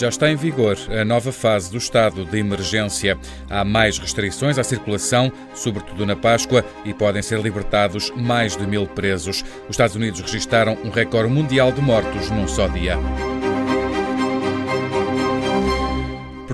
Já está em vigor a nova fase do estado de emergência. Há mais restrições à circulação, sobretudo na Páscoa, e podem ser libertados mais de mil presos. Os Estados Unidos registaram um recorde mundial de mortos num só dia.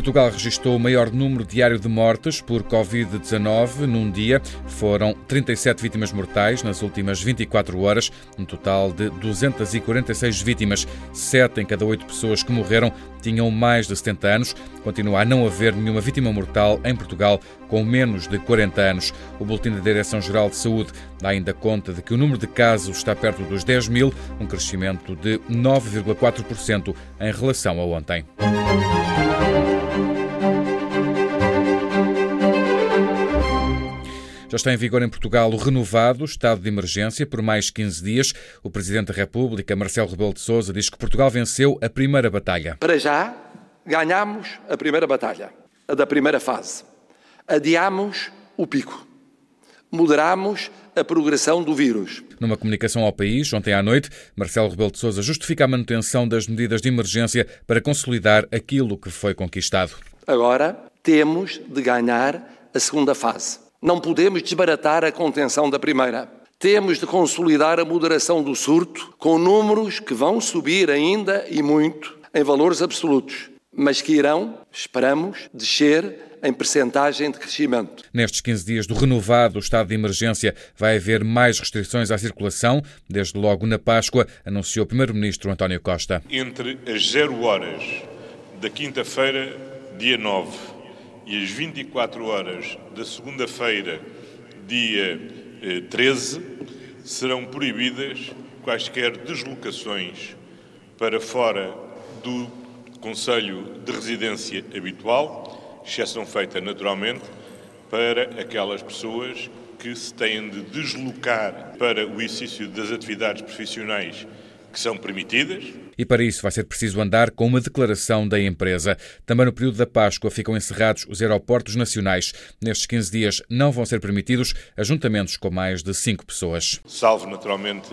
Portugal registrou o maior número diário de mortes por Covid-19 num dia. Foram 37 vítimas mortais nas últimas 24 horas, um total de 246 vítimas. Sete em cada oito pessoas que morreram tinham mais de 70 anos. Continua a não haver nenhuma vítima mortal em Portugal com menos de 40 anos. O Boletim da Direção-Geral de Saúde dá ainda conta de que o número de casos está perto dos 10 mil, um crescimento de 9,4% em relação a ontem. Já está em vigor em Portugal o renovado estado de emergência por mais 15 dias. O Presidente da República, Marcelo Rebelo de Sousa, diz que Portugal venceu a primeira batalha. Para já, ganhamos a primeira batalha, a da primeira fase. Adiamos o pico. Moderamos a progressão do vírus. Numa comunicação ao país, ontem à noite, Marcelo Rebelo de Sousa justifica a manutenção das medidas de emergência para consolidar aquilo que foi conquistado. Agora temos de ganhar a segunda fase. Não podemos desbaratar a contenção da primeira. Temos de consolidar a moderação do surto com números que vão subir ainda e muito em valores absolutos, mas que irão, esperamos, descer em percentagem de crescimento. Nestes 15 dias do renovado estado de emergência vai haver mais restrições à circulação, desde logo na Páscoa, anunciou o primeiro-ministro António Costa. Entre as 0 horas da quinta-feira, dia 9, e as 24 horas da segunda-feira, dia 13, eh, serão proibidas quaisquer deslocações para fora do Conselho de Residência habitual, exceção feita naturalmente para aquelas pessoas que se têm de deslocar para o exercício das atividades profissionais que são permitidas. E para isso vai ser preciso andar com uma declaração da empresa. Também no período da Páscoa ficam encerrados os aeroportos nacionais. Nestes 15 dias não vão ser permitidos ajuntamentos com mais de 5 pessoas. Salvo, naturalmente,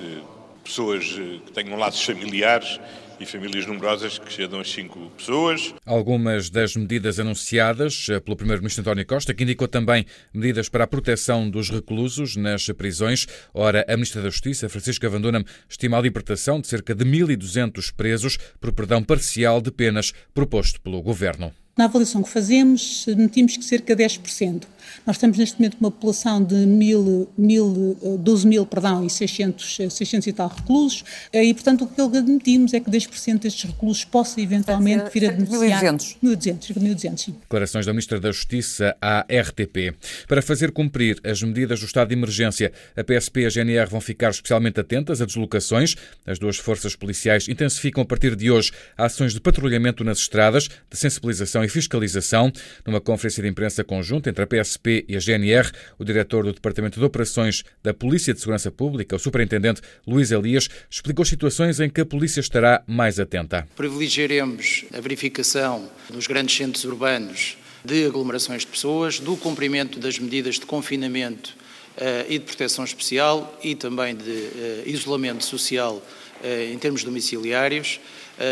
pessoas eh, que tenham laços familiares e famílias numerosas que chegam a cinco pessoas. Algumas das medidas anunciadas pelo Primeiro-Ministro António Costa, que indicou também medidas para a proteção dos reclusos nas prisões. Ora, a Ministra da Justiça, Francisca Vandunam, estima a libertação de cerca de 1.200 presos por perdão parcial de penas proposto pelo Governo. Na avaliação que fazemos, admitimos que cerca de 10%. Nós temos neste momento uma população de mil, mil, 12 mil perdão, e 600, 600 e tal reclusos, e portanto o que admitimos é que 10% destes reclusos possa eventualmente vir a beneficiar. 1.200. 1.200, 1.200, sim. Declarações da Ministra da Justiça à RTP. Para fazer cumprir as medidas do estado de emergência, a PSP e a GNR vão ficar especialmente atentas a deslocações. As duas forças policiais intensificam a partir de hoje ações de patrulhamento nas estradas, de sensibilização e Fiscalização. Numa conferência de imprensa conjunta entre a PSP e a GNR, o diretor do Departamento de Operações da Polícia de Segurança Pública, o superintendente Luís Elias, explicou situações em que a polícia estará mais atenta. Privilegiaremos a verificação nos grandes centros urbanos de aglomerações de pessoas, do cumprimento das medidas de confinamento uh, e de proteção especial e também de uh, isolamento social uh, em termos domiciliários.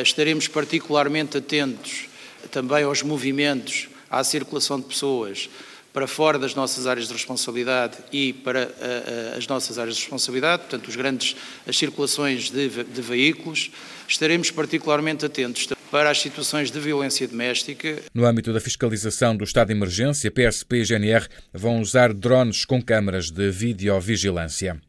estaremos particularmente atentos também aos movimentos, à circulação de pessoas para fora das nossas áreas de responsabilidade e para uh, as nossas áreas de responsabilidade, portanto, os grandes, as circulações de, de veículos, estaremos particularmente atentos para as situações de violência doméstica. No âmbito da fiscalização do estado de emergência, PSP e GNR vão usar drones com câmaras de videovigilância.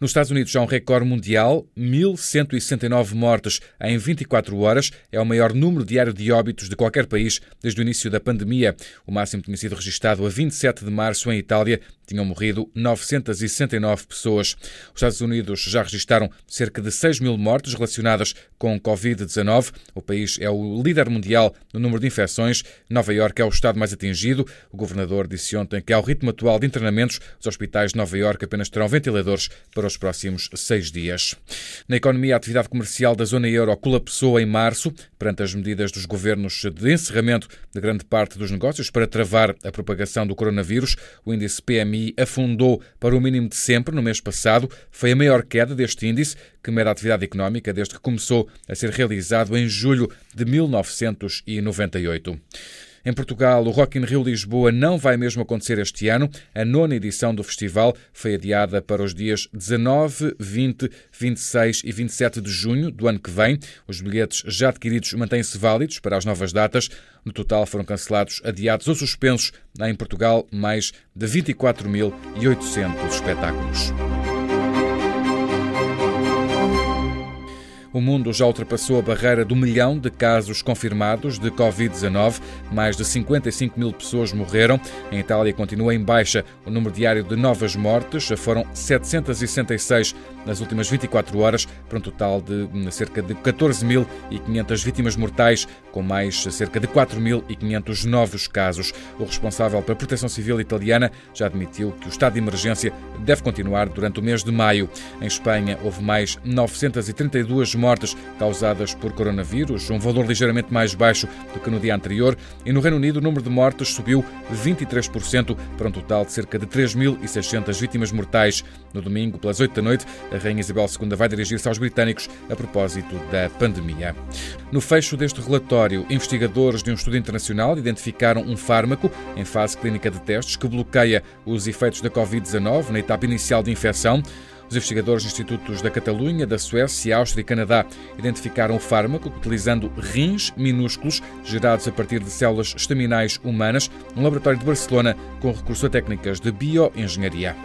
Nos Estados Unidos há um recorde mundial, 1.169 mortes em 24 horas. É o maior número diário de óbitos de qualquer país desde o início da pandemia. O máximo tinha sido registado a 27 de março em Itália. Tinham morrido 969 pessoas. Os Estados Unidos já registaram cerca de 6 mil mortes relacionadas com Covid-19. O país é o líder mundial no número de infecções. Nova Iorque é o estado mais atingido. O governador disse ontem que, ao ritmo atual de internamentos, os hospitais de Nova Iorque apenas terão ventiladores para os próximos seis dias. Na economia, a atividade comercial da zona euro colapsou em março perante as medidas dos governos de encerramento de grande parte dos negócios para travar a propagação do coronavírus. O índice PMI afundou para o mínimo de sempre no mês passado. Foi a maior queda deste índice, que mede a atividade económica desde que começou a ser realizado em julho de 1998. Em Portugal, o Rock in Rio Lisboa não vai mesmo acontecer este ano. A nona edição do festival foi adiada para os dias 19, 20, 26 e 27 de junho do ano que vem. Os bilhetes já adquiridos mantêm-se válidos para as novas datas. No total foram cancelados, adiados ou suspensos em Portugal mais de 24.800 espetáculos. O mundo já ultrapassou a barreira do milhão de casos confirmados de Covid-19. Mais de 55 mil pessoas morreram. Em Itália continua em baixa o número diário de novas mortes. Foram 766 nas últimas 24 horas, para um total de cerca de 14.500 vítimas mortais, com mais cerca de 4.500 novos casos. O responsável pela Proteção Civil italiana já admitiu que o estado de emergência deve continuar durante o mês de maio. Em Espanha, houve mais 932 mortes causadas por coronavírus, um valor ligeiramente mais baixo do que no dia anterior, e no Reino Unido o número de mortes subiu 23% para um total de cerca de 3.600 vítimas mortais. No domingo, pelas 8 da noite, a Rainha Isabel II vai dirigir-se aos britânicos a propósito da pandemia. No fecho deste relatório, investigadores de um estudo internacional identificaram um fármaco em fase clínica de testes que bloqueia os efeitos da Covid-19 na etapa inicial de infecção. Os investigadores dos institutos da Catalunha, da Suécia, Áustria e Canadá identificaram o fármaco utilizando rins minúsculos gerados a partir de células estaminais humanas, num laboratório de Barcelona com recurso a técnicas de bioengenharia.